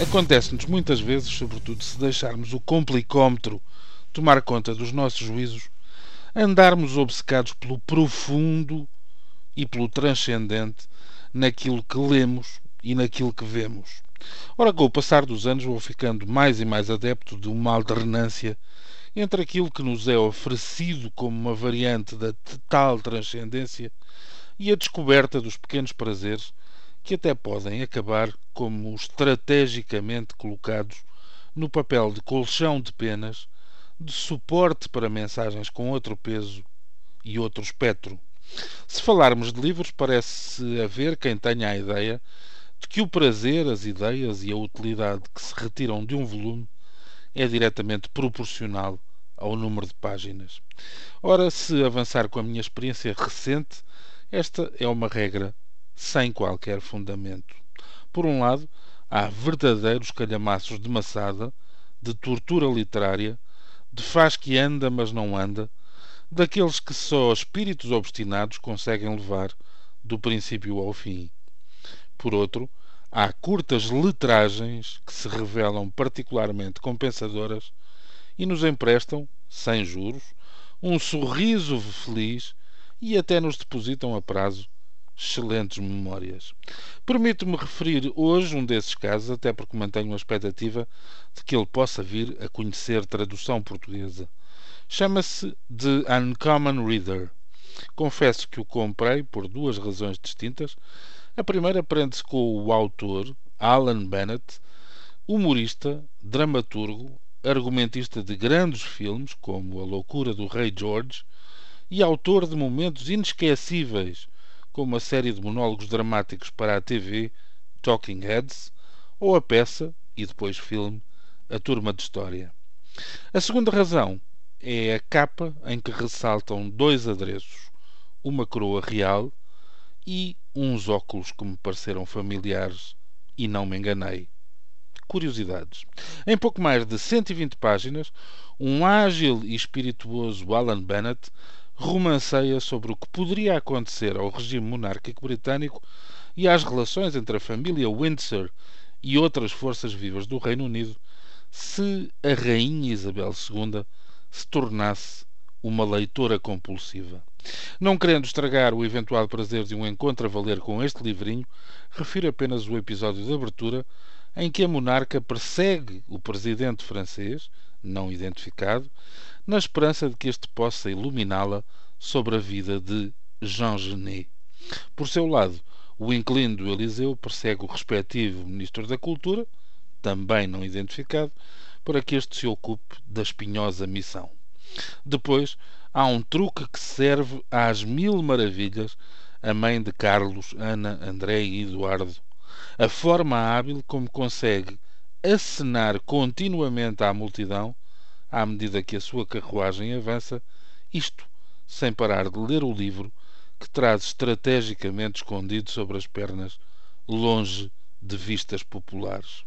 Acontece-nos muitas vezes, sobretudo se deixarmos o complicómetro tomar conta dos nossos juízos, andarmos obcecados pelo profundo e pelo transcendente naquilo que lemos e naquilo que vemos. Ora, com o passar dos anos, vou ficando mais e mais adepto de uma alternância entre aquilo que nos é oferecido como uma variante da tal transcendência e a descoberta dos pequenos prazeres que até podem acabar como estrategicamente colocados no papel de colchão de penas, de suporte para mensagens com outro peso e outro espectro. Se falarmos de livros, parece haver quem tenha a ideia de que o prazer, as ideias e a utilidade que se retiram de um volume é diretamente proporcional ao número de páginas. Ora, se avançar com a minha experiência recente, esta é uma regra sem qualquer fundamento. Por um lado, há verdadeiros calhamaços de maçada, de tortura literária, de faz que anda, mas não anda, daqueles que só espíritos obstinados conseguem levar do princípio ao fim. Por outro, há curtas letragens que se revelam particularmente compensadoras e nos emprestam, sem juros, um sorriso feliz e até nos depositam a prazo excelentes memórias. Permito-me referir hoje um desses casos, até porque mantenho a expectativa de que ele possa vir a conhecer tradução portuguesa. Chama-se The Uncommon Reader. Confesso que o comprei por duas razões distintas. A primeira prende-se com o autor, Alan Bennett, humorista, dramaturgo, argumentista de grandes filmes, como A Loucura do Rei George, e autor de momentos inesquecíveis com uma série de monólogos dramáticos para a TV, Talking Heads, ou a peça, e depois filme, A Turma de História. A segunda razão é a capa em que ressaltam dois adereços, uma coroa real e uns óculos que me pareceram familiares e não me enganei. Curiosidades. Em pouco mais de 120 páginas, um ágil e espirituoso Alan Bennett romanceia sobre o que poderia acontecer ao regime monárquico britânico e às relações entre a família Windsor e outras forças vivas do Reino Unido se a Rainha Isabel II se tornasse uma leitora compulsiva. Não querendo estragar o eventual prazer de um encontro a valer com este livrinho, refiro apenas o episódio de abertura em que a monarca persegue o presidente francês, não identificado, na esperança de que este possa iluminá-la sobre a vida de Jean Genet. Por seu lado, o inclino do Eliseu persegue o respectivo Ministro da Cultura, também não identificado, para que este se ocupe da espinhosa missão. Depois, há um truque que serve às mil maravilhas a mãe de Carlos, Ana, André e Eduardo. A forma hábil como consegue acenar continuamente à multidão à medida que a sua carruagem avança, isto sem parar de ler o livro que traz estrategicamente escondido sobre as pernas, longe de vistas populares.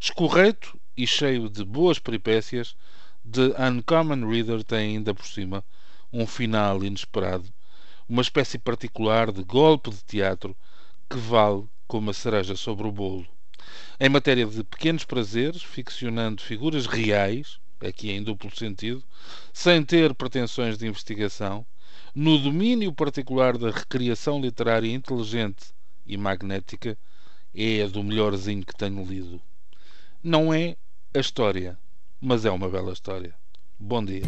Escorreito e cheio de boas peripécias, The Uncommon Reader tem ainda por cima um final inesperado, uma espécie particular de golpe de teatro que vale como a cereja sobre o bolo. Em matéria de pequenos prazeres, ficcionando figuras reais, aqui em duplo sentido, sem ter pretensões de investigação, no domínio particular da recriação literária inteligente e magnética, é do melhorzinho que tenho lido. Não é a história, mas é uma bela história. Bom dia.